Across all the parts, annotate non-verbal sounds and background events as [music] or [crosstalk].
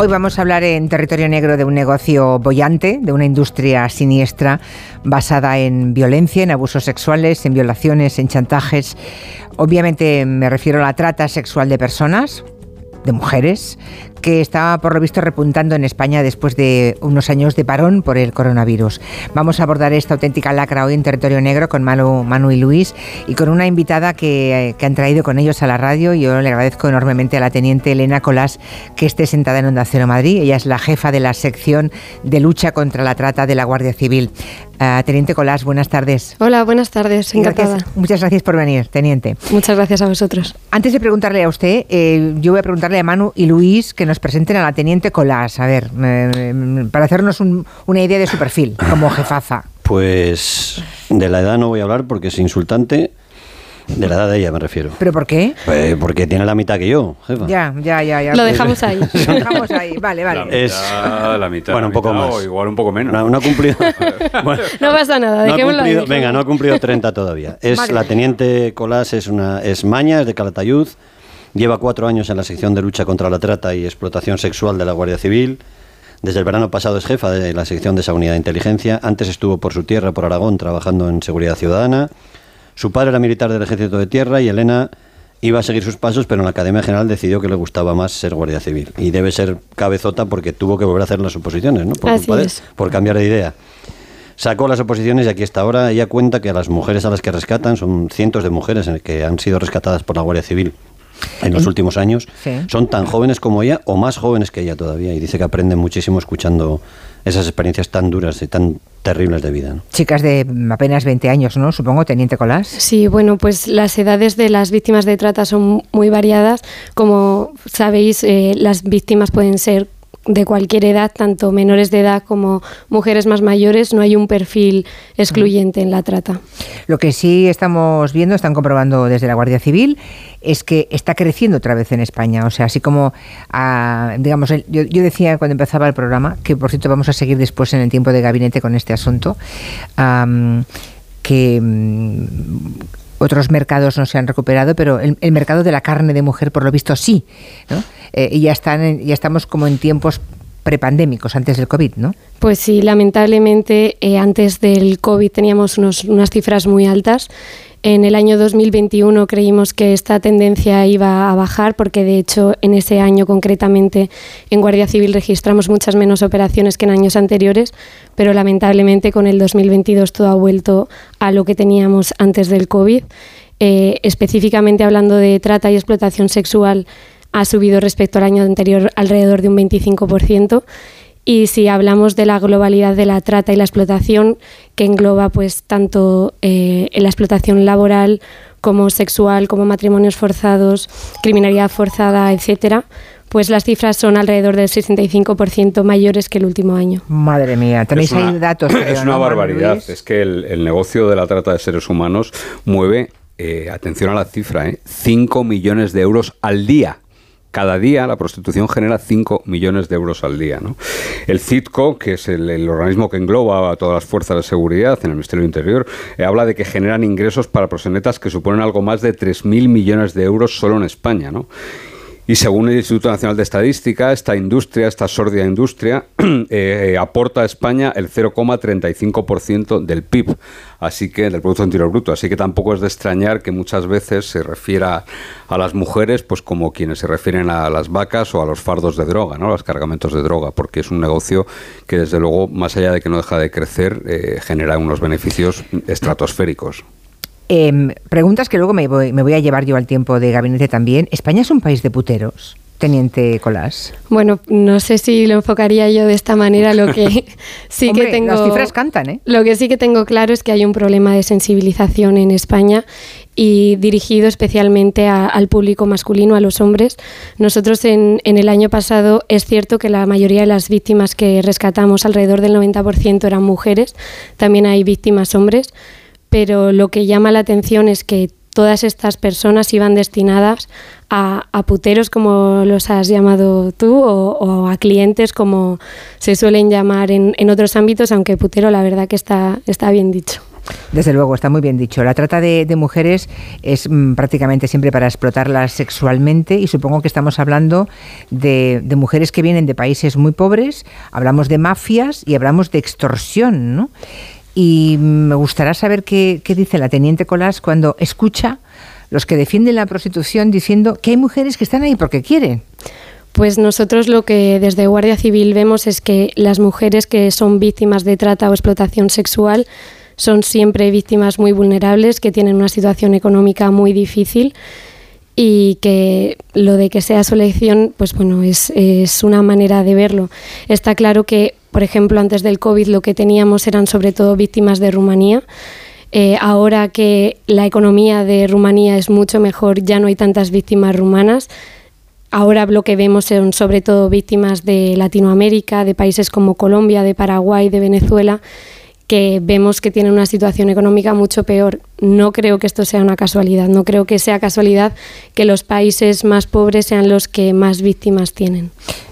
Hoy vamos a hablar en territorio negro de un negocio bollante, de una industria siniestra basada en violencia, en abusos sexuales, en violaciones, en chantajes. Obviamente me refiero a la trata sexual de personas, de mujeres, que está por lo visto repuntando en España después de unos años de parón por el coronavirus. Vamos a abordar esta auténtica lacra hoy en Territorio Negro con Manu, Manu y Luis y con una invitada que, que, han traído con ellos a la radio. Yo le agradezco enormemente a la teniente Elena Colás que esté sentada en Onda Cero Madrid. Ella es la jefa de la sección de lucha contra la trata de la Guardia Civil. Uh, teniente Colás, buenas tardes. Hola, buenas tardes, encantada. Gracias, muchas gracias por venir, teniente. Muchas gracias a vosotros. Antes de preguntarle a usted, eh, yo voy a preguntarle a Manu y Luis que nos presenten a la teniente Colás, a ver, eh, para hacernos un, una idea de su perfil como jefaza. Pues de la edad no voy a hablar porque es insultante. De la edad de ella me refiero. ¿Pero por qué? Pues porque tiene la mitad que yo, jefa. Ya, ya, ya. ya. Lo dejamos ahí. [laughs] Lo dejamos ahí, vale, vale. La mitad, Es- la mitad. bueno, un poco mitad, más. O igual un poco menos. No, no ha cumplido. [laughs] bueno, No pasa nada, no dejémoslo ahí. cumplido- venga, no ha cumplido 30 todavía. Es Vale. la teniente Colás, es una es maña, es de Calatayud. Lleva cuatro años en la sección de lucha contra la trata y explotación sexual de la Guardia Civil. Desde el verano pasado es jefa de la sección de esa unidad de inteligencia. Antes estuvo por su tierra, por Aragón, trabajando en seguridad ciudadana. Su padre era militar del Ejército de Tierra y Elena iba a seguir sus pasos, pero en la Academia General decidió que le gustaba más ser Guardia Civil. Y debe ser cabezota porque tuvo que volver a hacer las oposiciones, ¿no? Por, Así culpa de- por cambiar de idea. Sacó las oposiciones y aquí está ahora. Ella cuenta que a las mujeres a las que rescatan, son cientos de mujeres en que han sido rescatadas por la Guardia Civil en los últimos años, Sí. son tan jóvenes como ella o más jóvenes que ella todavía. Y dice que aprenden muchísimo escuchando esas experiencias tan duras y tan terribles de vida. ¿no? Chicas de apenas 20 años, ¿no? Supongo, teniente Colás. Sí, bueno, pues las edades de las víctimas de trata son muy variadas. Como sabéis, eh, las víctimas pueden ser de cualquier edad, tanto menores de edad como mujeres más mayores. No hay un perfil excluyente en la trata. Lo que sí estamos viendo, están comprobando desde la Guardia Civil, es que está creciendo otra vez en España. O sea, así como, ah, digamos, yo, yo decía cuando empezaba el programa, que por cierto vamos a seguir después en el tiempo de gabinete con este asunto, que mm, otros mercados no se han recuperado, pero el, el mercado de la carne de mujer, por lo visto, sí. ¿no? Eh, y ya, están en- ya estamos como en tiempos prepandémicos, antes del COVID, ¿no? Pues sí, lamentablemente eh, antes del COVID teníamos unos- unas cifras muy altas. En el año 2021 creímos que esta tendencia iba a bajar porque de hecho en ese año concretamente en Guardia Civil registramos muchas menos operaciones que en años anteriores, pero lamentablemente con el 2022 todo ha vuelto a lo que teníamos antes del COVID. Eh, específicamente hablando de trata y explotación sexual, ha subido respecto al año anterior alrededor de un 25%. Y si hablamos de la globalidad de la trata y la explotación, que engloba pues tanto eh, la explotación laboral como sexual, como matrimonios forzados, criminalidad forzada, etcétera, pues las cifras son alrededor del 65% mayores que el último año. Madre mía, tenéis una- ahí datos. creo, [coughs] Es una ¿no, barbaridad. Luis? Es que el, el negocio de la trata de seres humanos mueve, eh, atención a la cifra, ¿eh? 5 millones de euros al día. Cada día la prostitución genera 5 millones de euros al día. ¿no? El CITCO, que es el, organismo que engloba a todas las fuerzas de seguridad en el Ministerio del Interior, eh, habla de que generan ingresos para proxenetas que suponen algo más de 3.000 millones de euros solo en España. ¿no? Y según el Instituto Nacional de Estadística, esta industria, esta sórdida industria, [clears throat] eh, aporta a España el 0,35% del PIB, así que del Producto Interior Bruto. Así que tampoco es de extrañar que muchas veces se refiera a las mujeres pues como quienes se refieren a las vacas o a los fardos de droga, ¿no? los cargamentos de droga, porque es un negocio que desde luego, más allá de que no deja de crecer, eh, genera unos beneficios estratosféricos. Em, preguntas que luego me voy, me voy a llevar yo al tiempo de gabinete también. ¿España es un país de puteros, teniente Colás? Bueno, no sé si lo enfocaría yo de esta manera, lo que [laughs] sí Hombre, que tengo... Las cifras cantan, ¿eh? Lo que sí que tengo claro es que hay un problema de sensibilización en España y dirigido especialmente a- al público masculino, a los hombres. Nosotros en, en el año pasado es cierto que la mayoría de las víctimas que rescatamos, alrededor del 90%, eran mujeres. También hay víctimas hombres, pero lo que llama la atención es que todas estas personas iban destinadas a, puteros, como los has llamado tú, o, o a clientes, como se suelen llamar en, en otros ámbitos, aunque putero la verdad que está, está bien dicho. Desde luego, está muy bien dicho. La trata de, mujeres es mm, prácticamente siempre para explotarlas sexualmente y supongo que estamos hablando de, mujeres que vienen de países muy pobres, hablamos de mafias y hablamos de extorsión, ¿no? Y me gustaría saber qué, dice la teniente Colás cuando escucha los que defienden la prostitución diciendo que hay mujeres que están ahí porque quieren. Pues nosotros lo que desde Guardia Civil vemos es que las mujeres que son víctimas de trata o explotación sexual son siempre víctimas muy vulnerables, que tienen una situación económica muy difícil y que lo de que sea su elección, pues bueno, es una manera de verlo. Está claro que, por ejemplo, antes del COVID lo que teníamos eran sobre todo víctimas de Rumanía. Eh, ahora que la economía de Rumanía es mucho mejor, ya no hay tantas víctimas rumanas. Ahora lo que vemos son sobre todo víctimas de Latinoamérica, de países como Colombia, de Paraguay, de Venezuela que vemos que tienen una situación económica mucho peor. No creo que esto sea una casualidad, no creo que sea casualidad que los países más pobres sean los que más víctimas tienen.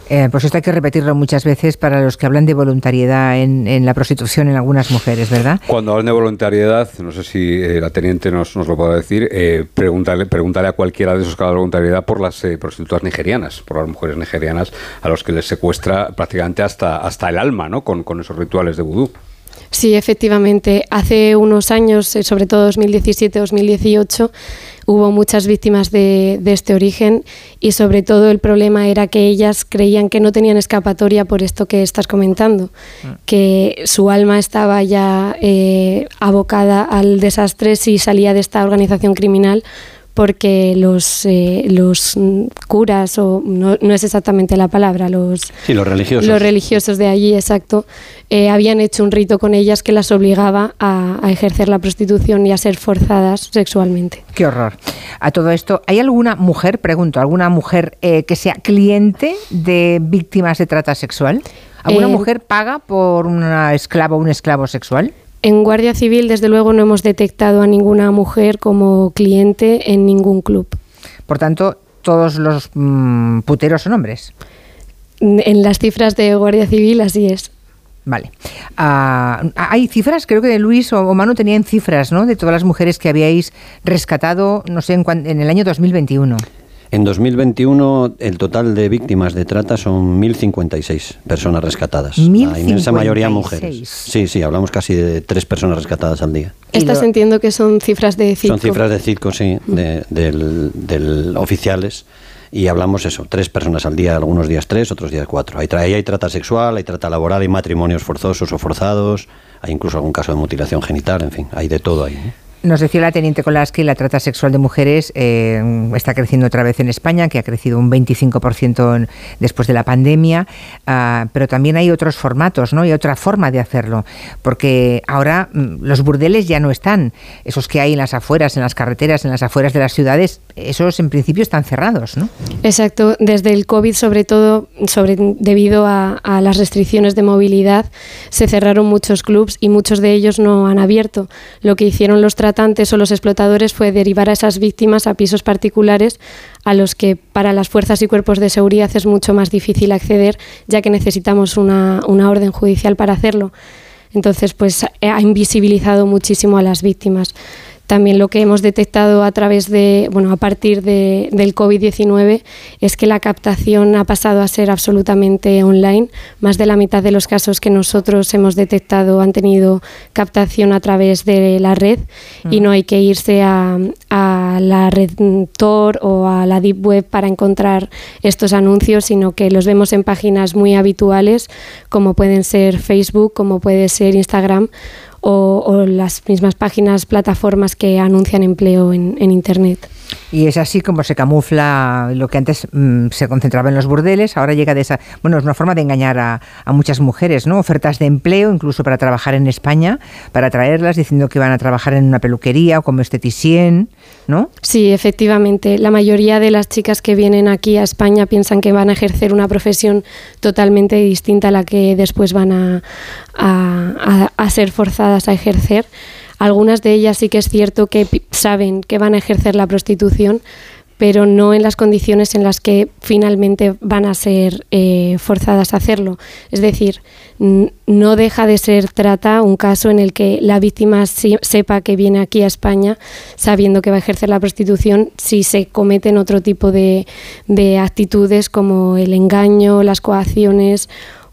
Eh, pues esto hay que repetirlo muchas veces para los que hablan de voluntariedad en, la prostitución en algunas mujeres, ¿verdad? Cuando hablan de voluntariedad, no sé si eh, la teniente nos, nos, lo puede decir, eh, pregúntale, a cualquiera de esos que habla de voluntariedad por las eh, prostitutas nigerianas, por las mujeres nigerianas a los que les secuestra prácticamente hasta, hasta el alma, ¿no? Con, con esos rituales de vudú. Sí, efectivamente. Hace unos años, eh, sobre todo 2017-2018, hubo muchas víctimas de, este origen y sobre todo el problema era que ellas creían que no tenían escapatoria por esto que estás comentando, ah. que su alma estaba ya eh, abocada al desastre si salía de esta organización criminal porque los, eh, los curas, o no, no, es exactamente la palabra, los, los, religiosos. los religiosos de allí, exacto, eh, habían hecho un rito con ellas que las obligaba a, ejercer la prostitución y a ser forzadas sexualmente. Qué horror. A todo esto, ¿hay alguna mujer, pregunto, alguna mujer eh, que sea cliente de víctimas de trata sexual? ¿Alguna mujer paga por una esclava o un esclavo sexual? En Guardia Civil, desde luego, no hemos detectado a ninguna mujer como cliente en ningún club. Por tanto, todos los mm, puteros son hombres. En las cifras de Guardia Civil, así es. Vale. Ah, hay cifras, creo que Luis o Manu tenían cifras, ¿no? De todas las mujeres que habíais rescatado, no sé, en, en el año 2021. En 2021 el total de víctimas de trata son 1.056 personas rescatadas. La inmensa mayoría mujeres. Sí, sí, hablamos casi de tres personas rescatadas al día. Estás entiendo que son cifras de CITCO. Son cifras de CITCO, sí, de, del, oficiales. Y hablamos eso, tres personas al día, algunos días tres, otros días cuatro. Hay, hay trata sexual, hay trata laboral, hay matrimonios forzosos o forzados, hay incluso algún caso de mutilación genital, en fin, hay de todo ahí. Nos decía la teniente Kolaski, la trata sexual de mujeres eh, está creciendo otra vez en España, que ha crecido un 25% después de la pandemia, ah, pero también hay otros formatos, ¿no? Y otra forma de hacerlo, porque ahora mm, los burdeles ya no están, esos que hay en las afueras, en las carreteras, en las afueras de las ciudades, esos en principio están cerrados, ¿no? Exacto, desde el COVID sobre todo, sobre, debido a, a las restricciones de movilidad, se cerraron muchos clubs y muchos de ellos no han abierto. Lo que hicieron los o los explotadores fue derivar a esas víctimas a pisos particulares a los que para las fuerzas y cuerpos de seguridad es mucho más difícil acceder, ya que necesitamos una, una orden judicial para hacerlo. Entonces, pues ha invisibilizado muchísimo a las víctimas. También lo que hemos detectado a través de, bueno, a partir de, del COVID-19 es que la captación ha pasado a ser absolutamente online. Más de la mitad de los casos que nosotros hemos detectado han tenido captación a través de la red y no hay que irse a, a la red Tor o a la Deep Web para encontrar estos anuncios, sino que los vemos en páginas muy habituales como pueden ser Facebook, como puede ser Instagram o, las mismas páginas, plataformas que anuncian empleo en, en Internet. Y es así como se camufla lo que antes mm, se concentraba en los burdeles, ahora llega de esa... Bueno, es una forma de engañar a, muchas mujeres, ¿no? Ofertas de empleo, incluso para trabajar en España, para traerlas diciendo que van a trabajar en una peluquería o como esteticien, ¿no? Sí, efectivamente. La mayoría de las chicas que vienen aquí a España piensan que van a ejercer una profesión totalmente distinta a la que después van a, a ser forzadas a ejercer. Algunas de ellas sí que es cierto que saben que van a ejercer la prostitución, pero no en las condiciones en las que finalmente van a ser eh, forzadas a hacerlo. Es decir, no deja de ser trata un caso en el que la víctima sepa que viene aquí a España sabiendo que va a ejercer la prostitución si se cometen otro tipo de, de actitudes como el engaño, las coacciones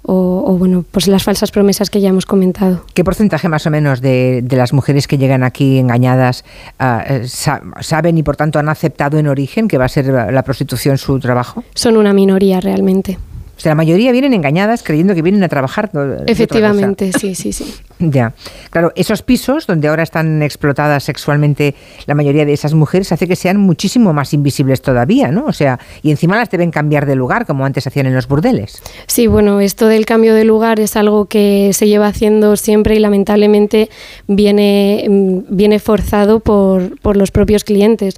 o, bueno, pues las falsas promesas que ya hemos comentado. ¿Qué porcentaje más o menos de, las mujeres que llegan aquí engañadas ah, eh, saben y por tanto han aceptado en origen que va a ser la prostitución su trabajo? Son una minoría realmente la mayoría vienen engañadas creyendo que vienen a trabajar. Efectivamente, sí, sí, sí. [laughs] Ya. Claro, esos pisos donde ahora están explotadas sexualmente la mayoría de esas mujeres hace que sean muchísimo más invisibles todavía, ¿no? O sea, y encima las deben cambiar de lugar como antes hacían en los burdeles. Sí, bueno, esto del cambio de lugar es algo que se lleva haciendo siempre y lamentablemente viene, mm, viene forzado por, por los propios clientes.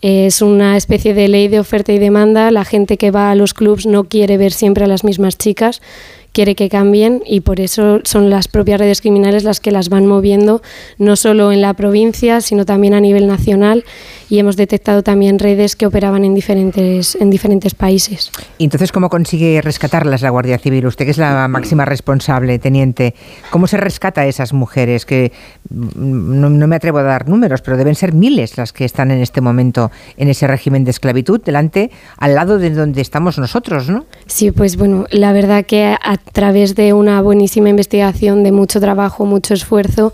Es una especie de ley de oferta y demanda. La gente que va a los clubs no quiere ver siempre a las mismas chicas quiere que cambien y por eso son las propias redes criminales las que las van moviendo, no solo en la provincia, sino también a nivel nacional y hemos detectado también redes que operaban en diferentes, en diferentes países. ¿Y entonces cómo consigue rescatarlas la Guardia Civil? Usted que es la máxima responsable, teniente, ¿cómo se rescata a esas mujeres? Que mm, no, me atrevo a dar números, pero deben ser miles las que están en este momento en ese régimen de esclavitud, delante, al lado de donde estamos nosotros, ¿no? Sí, pues bueno, la verdad que a través de una buenísima investigación, de mucho trabajo, mucho esfuerzo,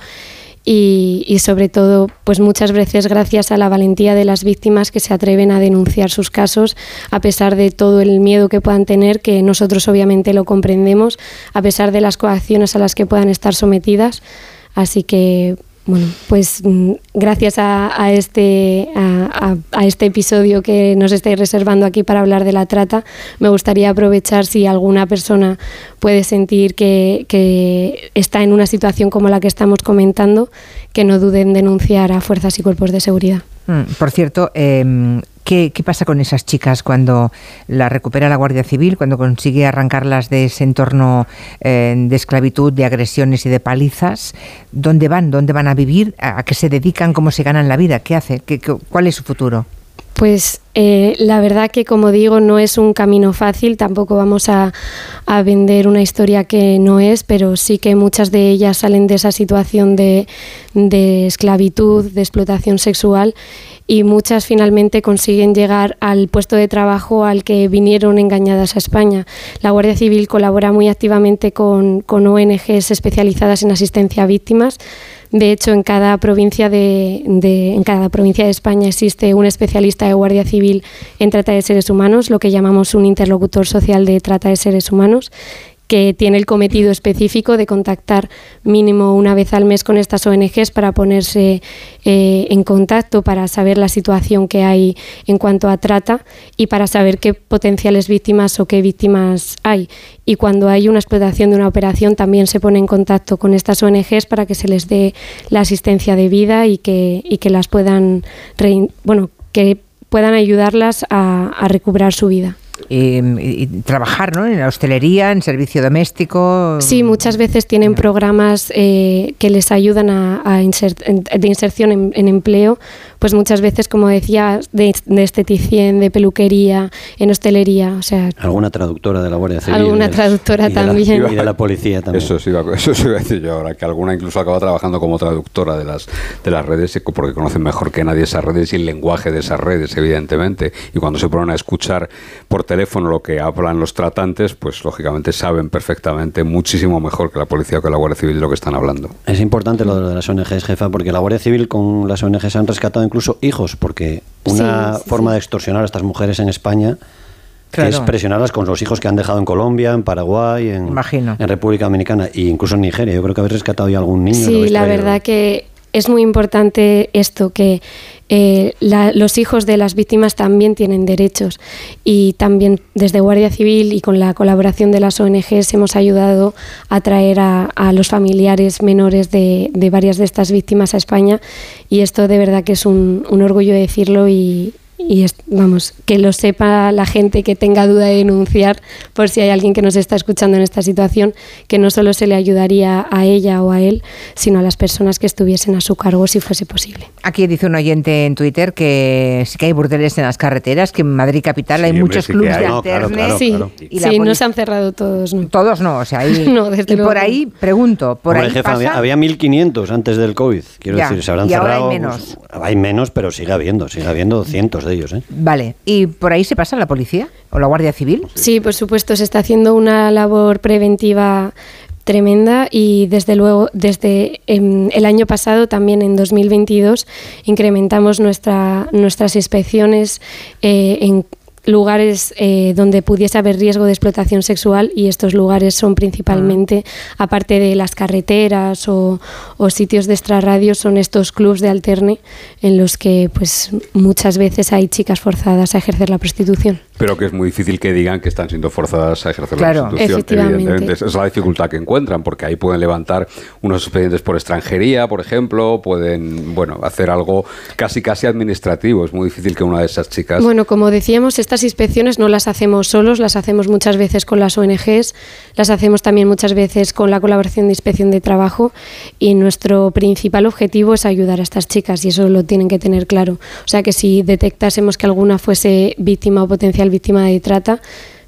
y, sobre todo, pues muchas veces gracias a la valentía de las víctimas que se atreven a denunciar sus casos, a pesar de todo el miedo que puedan tener, que nosotros obviamente lo comprendemos, a pesar de las coacciones a las que puedan estar sometidas. Así que bueno, pues mm, gracias a, este, a, este episodio que nos estáis reservando aquí para hablar de la trata, me gustaría aprovechar si alguna persona puede sentir que, está en una situación como la que estamos comentando, que no duden en denunciar a fuerzas y cuerpos de seguridad. Mm, por cierto, eh, ¿Qué, pasa con esas chicas cuando las recupera la Guardia Civil, cuando consigue arrancarlas de ese entorno eh, de esclavitud, de agresiones y de palizas? ¿Dónde van? ¿Dónde van a vivir? ¿A, qué se dedican? ¿Cómo se ganan la vida? ¿Qué hace? ¿Qué, cuál es su futuro? Pues eh, la verdad que, como digo, no es un camino fácil, tampoco vamos a, vender una historia que no es, pero sí que muchas de ellas salen de esa situación de, de esclavitud, de explotación sexual y muchas finalmente consiguen llegar al puesto de trabajo al que vinieron engañadas a España. La Guardia Civil colabora muy activamente con, ONGs especializadas en asistencia a víctimas. De hecho, en cada provincia de, de, en cada provincia de España existe un especialista de Guardia Civil en trata de seres humanos, lo que llamamos un interlocutor social de trata de seres humanos, que tiene el cometido específico de contactar mínimo una vez al mes con estas ONGs para ponerse eh, en contacto, para saber la situación que hay en cuanto a trata y para saber qué potenciales víctimas o qué víctimas hay. Y cuando hay una explotación de una operación también se pone en contacto con estas ONGs para que se les dé la asistencia de vida y que, y que las puedan, bueno, que puedan ayudarlas a, a recuperar su vida. Y, trabajar ¿no? en la hostelería, en servicio doméstico. Sí, muchas veces tienen programas eh, que les ayudan a, de inserción en, empleo, pues muchas veces, como decía, de, de, esteticien, de peluquería, en hostelería. O sea, alguna traductora de la Guardia Civil. Alguna traductora también. y de la policía también. Eso sí, [laughs] eso sí iba a decir yo ahora, que alguna incluso acaba trabajando como traductora de las, de las redes, porque conocen mejor que nadie esas redes y el lenguaje de esas redes, evidentemente. Y cuando se ponen a escuchar por teléfono lo que hablan los tratantes, pues lógicamente saben perfectamente, muchísimo mejor que la policía o que la Guardia Civil de lo que están hablando. Es importante lo de las ONGs, jefa, porque la Guardia Civil con las ONGs han rescatado incluso hijos, porque una forma de extorsionar a estas mujeres en España es presionarlas con los hijos que han dejado en Colombia, en Paraguay, en, en República Dominicana e incluso en Nigeria. Yo creo que habéis rescatado ya algún niño. Sí, la verdad que es muy importante esto, que eh, los hijos de las víctimas también tienen derechos. Y también desde Guardia Civil y con la colaboración de las ONGs hemos ayudado a traer a, los familiares menores de, varias de estas víctimas a España. Y esto de verdad que es un, orgullo decirlo y, y vamos, que lo sepa la gente que tenga duda de denunciar, por si hay alguien que nos está escuchando en esta situación, que no solo se le ayudaría a ella o a él, sino a las personas que estuviesen a su cargo si fuese posible. Aquí dice un oyente en Twitter que sí que hay burdeles en las carreteras, que en Madrid capital hay muchos clubes de alterne. sí, sí no se han cerrado todos. No. Todos no, o sea, ahí, [laughs] y por ahí, pregunto, por ahí había, 1.500 antes del COVID, quiero decir, se habrán cerrado. hay menos. Pues, hay menos, pero sigue habiendo, sigue habiendo cientos de ellos. ¿eh? Vale, ¿y por ahí se pasa la policía o la Guardia Civil? Sí, por supuesto, se está haciendo una labor preventiva tremenda y desde luego desde em, el año pasado también en 2022 incrementamos nuestra, nuestras inspecciones eh, en lugares eh, donde pudiese haber riesgo de explotación sexual y estos lugares son principalmente, ah. aparte de las carreteras o, sitios de extrarradio, son estos clubs de alterne en los que pues muchas veces hay chicas forzadas a ejercer la prostitución. Pero que es muy difícil que digan que están siendo forzadas a ejercer la prostitución. Evidentemente, esa es la dificultad que encuentran, porque ahí pueden levantar unos expedientes por extranjería, por ejemplo, pueden bueno hacer algo casi casi administrativo. Es muy difícil que una de esas chicas. Bueno, como decíamos, estas inspecciones no las hacemos solos, las hacemos muchas veces con las ONGs, las hacemos también muchas veces con la colaboración de inspección de trabajo y nuestro principal objetivo es ayudar a estas chicas y eso lo tienen que tener claro. O sea que si detectásemos que alguna fuese víctima o potencial víctima de trata,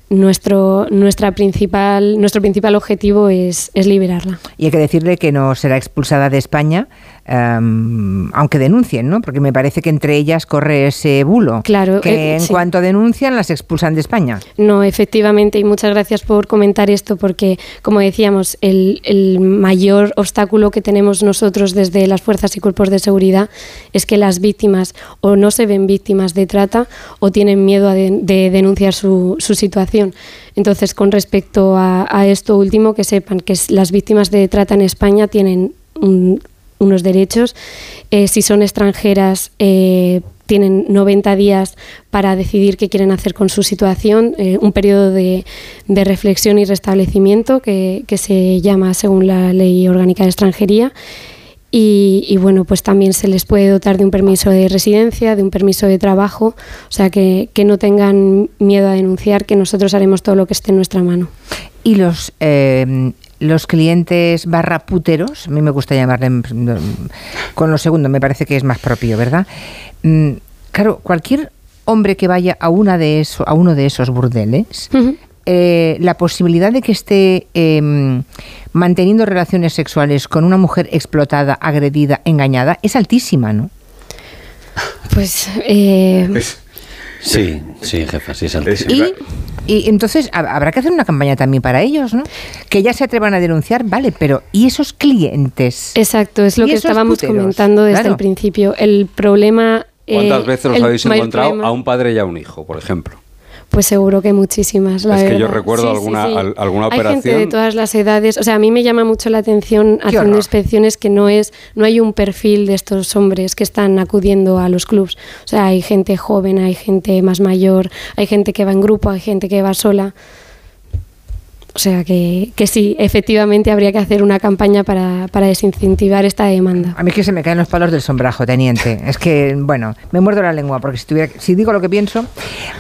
nuestro, nuestra principal, nuestro principal objetivo es, es liberarla. Y hay que decirle que no será expulsada de España Em, aunque denuncien, ¿no? Porque me parece que entre ellas corre ese bulo. Claro. Que eh, en cuanto denuncian las expulsan de España. No, efectivamente, y muchas gracias por comentar esto, porque, como decíamos, el, mayor obstáculo que tenemos nosotros desde las fuerzas y cuerpos de seguridad es que las víctimas o no se ven víctimas de trata o tienen miedo de, denunciar su, situación. Entonces, con respecto a, a, esto último, que sepan que las víctimas de trata en España tienen un, unos derechos. Eh, si son extranjeras, eh, tienen 90 días para decidir qué quieren hacer con su situación, eh, un periodo de, reflexión y restablecimiento que, se llama según la Ley Orgánica de Extranjería. Y, bueno, pues también se les puede dotar de un permiso de residencia, de un permiso de trabajo, o sea, que, que no tengan miedo a denunciar, que nosotros haremos todo lo que esté en nuestra mano. Y los los clientes barra puteros, a mí me gusta llamarle mm, con lo segundo, me parece que es más propio, ¿verdad? Mm, claro, cualquier hombre que vaya a una de eso, a uno de esos burdeles, eh, la posibilidad de que esté em, manteniendo relaciones sexuales con una mujer explotada, agredida, engañada, es altísima, ¿no? Pues eh, Sí, sí, jefa, sí, es Y, y entonces habrá que hacer una campaña también para ellos, ¿no? Que ya se atrevan a denunciar, vale, pero ¿y esos clientes? Exacto, es lo que estábamos comentando desde el principio. El problema... ¿Cuántas eh, veces os habéis encontrado a un padre y a un hijo, por ejemplo? Pues seguro que muchísimas. es que yo recuerdo alguna, alguna operación. Hay gente de todas las edades. O sea, a mí me llama mucho la atención haciendo inspecciones que no es, no hay un perfil de estos hombres que están acudiendo a los clubs. O sea, hay gente joven, hay gente más mayor, hay gente que va en grupo, hay gente que va sola. O sea que, que, sí, efectivamente habría que hacer una campaña para, para, desincentivar esta demanda. A mí es que se me caen los palos del sombrajo, teniente. Es que, bueno, me muerdo la lengua porque si, tuviera, si digo lo que pienso.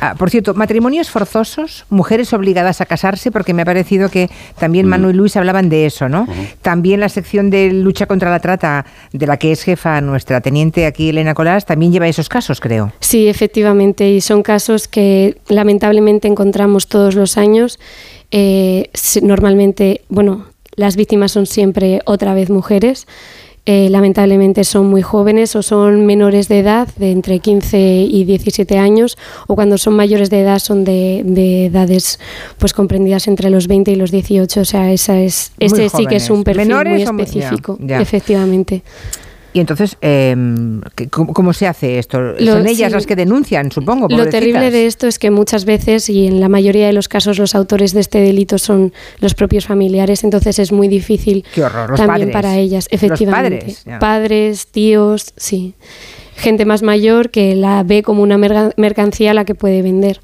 Ah, por cierto, matrimonios forzosos, mujeres obligadas a casarse, porque me ha parecido que también mm. Manu y Luis hablaban de eso, ¿no? También la sección de lucha contra la trata, de la que es jefa nuestra teniente aquí, Elena Colás, también lleva esos casos, creo. Sí, efectivamente, y son casos que lamentablemente encontramos todos los años eh, normalmente, bueno, las víctimas son siempre otra vez mujeres. Eh, lamentablemente son muy jóvenes o son menores de edad, de entre 15 y 17 años, o cuando son mayores de edad son de, edades pues comprendidas entre los 20 y los 18. O sea, esa es, ese sí que es un perfil muy específico, efectivamente. Y entonces, em, ¿cómo, se hace esto? Son ellas las que denuncian, supongo. Lo terrible de esto es que muchas veces, y en la mayoría de los casos, los autores de este delito son los propios familiares, entonces es muy difícil también para ellas, efectivamente. padres, padres, tíos, sí. Gente más mayor que la ve como una mercancía a la que puede vender.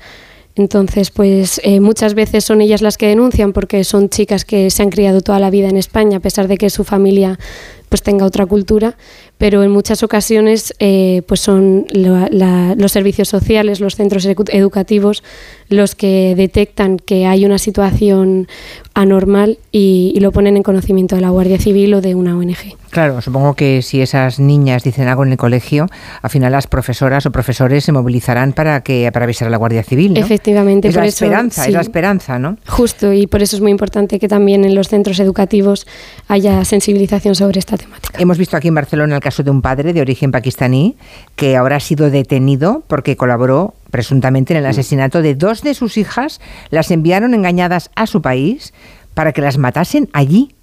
Entonces, pues eh, muchas veces son ellas las que denuncian porque son chicas que se han criado toda la vida en España, a pesar de que su familia pues tenga otra cultura, pero en muchas ocasiones eh, pues son los servicios sociales, los centros educativos los que detectan que hay una situación anormal y, lo ponen en conocimiento de la Guardia Civil o de una ONG. Claro, supongo que si esas niñas dicen algo en el colegio, al final las profesoras o profesores se movilizarán para que para avisar a la Guardia Civil. ¿no? Efectivamente, es la esperanza, es la esperanza, ¿no? Justo, y por eso es muy importante que también en los centros educativos haya sensibilización sobre esta temática. Hemos visto aquí en Barcelona el caso de un padre de origen pakistaní que ahora ha sido detenido porque colaboró presuntamente en el asesinato de dos de sus hijas, las enviaron engañadas a su país para que las matasen allí,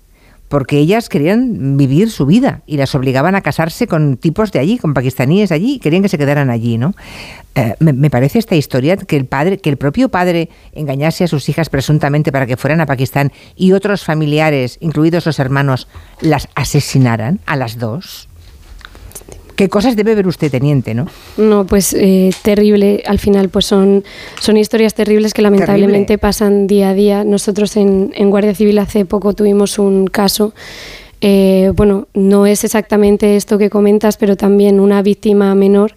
porque ellas querían vivir su vida y las obligaban a casarse con tipos de allí, con pakistaníes allí, y querían que se quedaran allí, ¿no? Eh, me, parece esta historia que el padre, que el propio padre engañase a sus hijas presuntamente para que fueran a Pakistán y otros familiares, incluidos los hermanos, las asesinaran a las dos. ¿Qué cosas debe ver usted, teniente, no? No, pues eh, terrible. Al final, pues son, son historias terribles que lamentablemente pasan día a día. Nosotros en, Guardia Civil hace poco tuvimos un caso eh, bueno, no es exactamente esto que comentas, pero también una víctima menor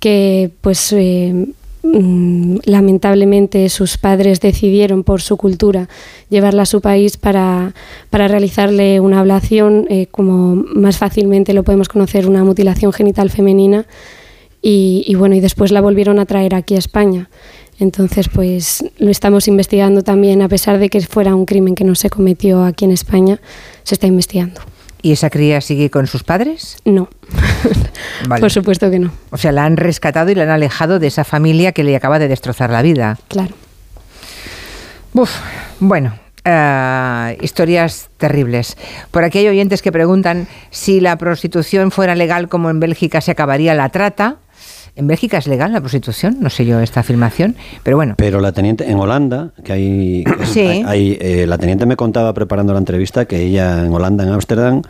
que pues eh, lamentablemente sus padres decidieron por su cultura llevarla a su país para, para realizarle una ablación, eh, como más fácilmente lo podemos conocer, una mutilación genital femenina, y, bueno, y después la volvieron a traer aquí a España. Entonces, pues lo estamos investigando también, a pesar de que fuera un crimen que no se cometió aquí en España, se está investigando. ¿Y esa cría sigue con sus padres? No. [laughs] Por supuesto que no. O sea, la han rescatado y la han alejado de esa familia que le acaba de destrozar la vida. Claro. Uf, bueno, eh, historias terribles. Por aquí hay oyentes que preguntan si la prostitución fuera legal como en Bélgica se acabaría la trata. ¿En Bélgica es legal la prostitución? No sé yo esta afirmación, pero bueno. Pero la teniente, en Holanda, que hay. [clears throat] sí. hay, eh, la teniente me contaba preparando la entrevista que ella en Holanda, en Ámsterdam,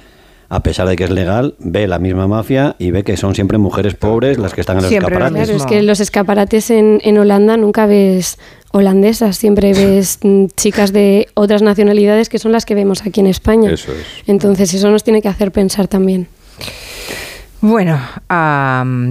a pesar de que es legal, ve la misma mafia y ve que son siempre mujeres pobres las que están en los escaparates. Claro, es que los escaparates en, en Holanda nunca ves holandesas, siempre ves mm, chicas de otras nacionalidades que son las que vemos aquí en España. Eso es. Entonces eso nos tiene que hacer pensar también. Bueno,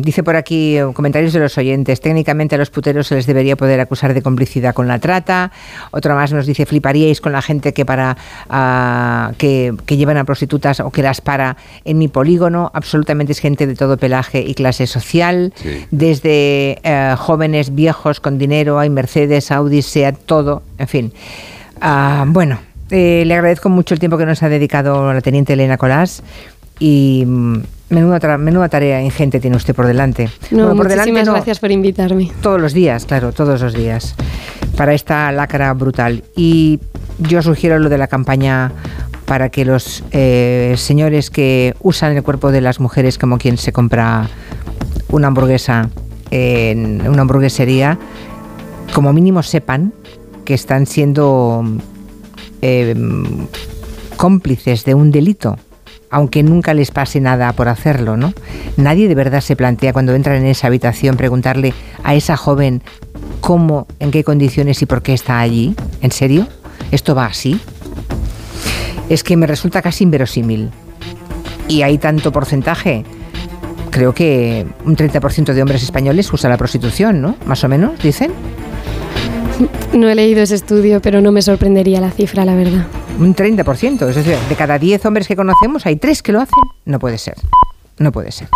dice por aquí eh, comentarios de los oyentes. Técnicamente a los puteros se les debería poder acusar de complicidad con la trata. Otro más nos dice fliparíais con la gente que para ah, que, llevan a prostitutas o que las para en mi polígono. Absolutamente es gente de todo pelaje y clase social. Desde eh, jóvenes, viejos con dinero, hay Mercedes, Audi, sea todo. En fin. Ah, bueno, eh, le agradezco mucho el tiempo que nos ha dedicado la teniente Elena Colás y mm, Menuda, menuda, tarea ingente tiene usted por delante. No, por muchísimas gracias por invitarme. Todos los días, claro, todos los días, para esta lacra brutal. Y yo sugiero lo de la campaña para que los eh, señores que usan el cuerpo de las mujeres como quien se compra una hamburguesa en una hamburguesería, como mínimo sepan que están siendo eh, cómplices de un delito aunque nunca les pase nada por hacerlo, ¿no? Nadie de verdad se plantea cuando entran en esa habitación preguntarle a esa joven cómo, en qué condiciones y por qué está allí. ¿En serio? ¿Esto va así? Es que me resulta casi inverosímil. Y hay tanto porcentaje. Creo que un 30% de hombres españoles usa la prostitución, ¿no? Más o menos, dicen. No he leído ese estudio, pero no me sorprendería la cifra, la verdad. Un 30%, es decir, de cada 10 hombres que conocemos hay 3 que lo hacen. No puede ser. No puede ser.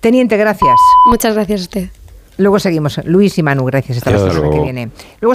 Teniente, gracias. Muchas gracias a usted. Luego seguimos. Luis y Manu, gracias. Hasta la semana que viene. Luego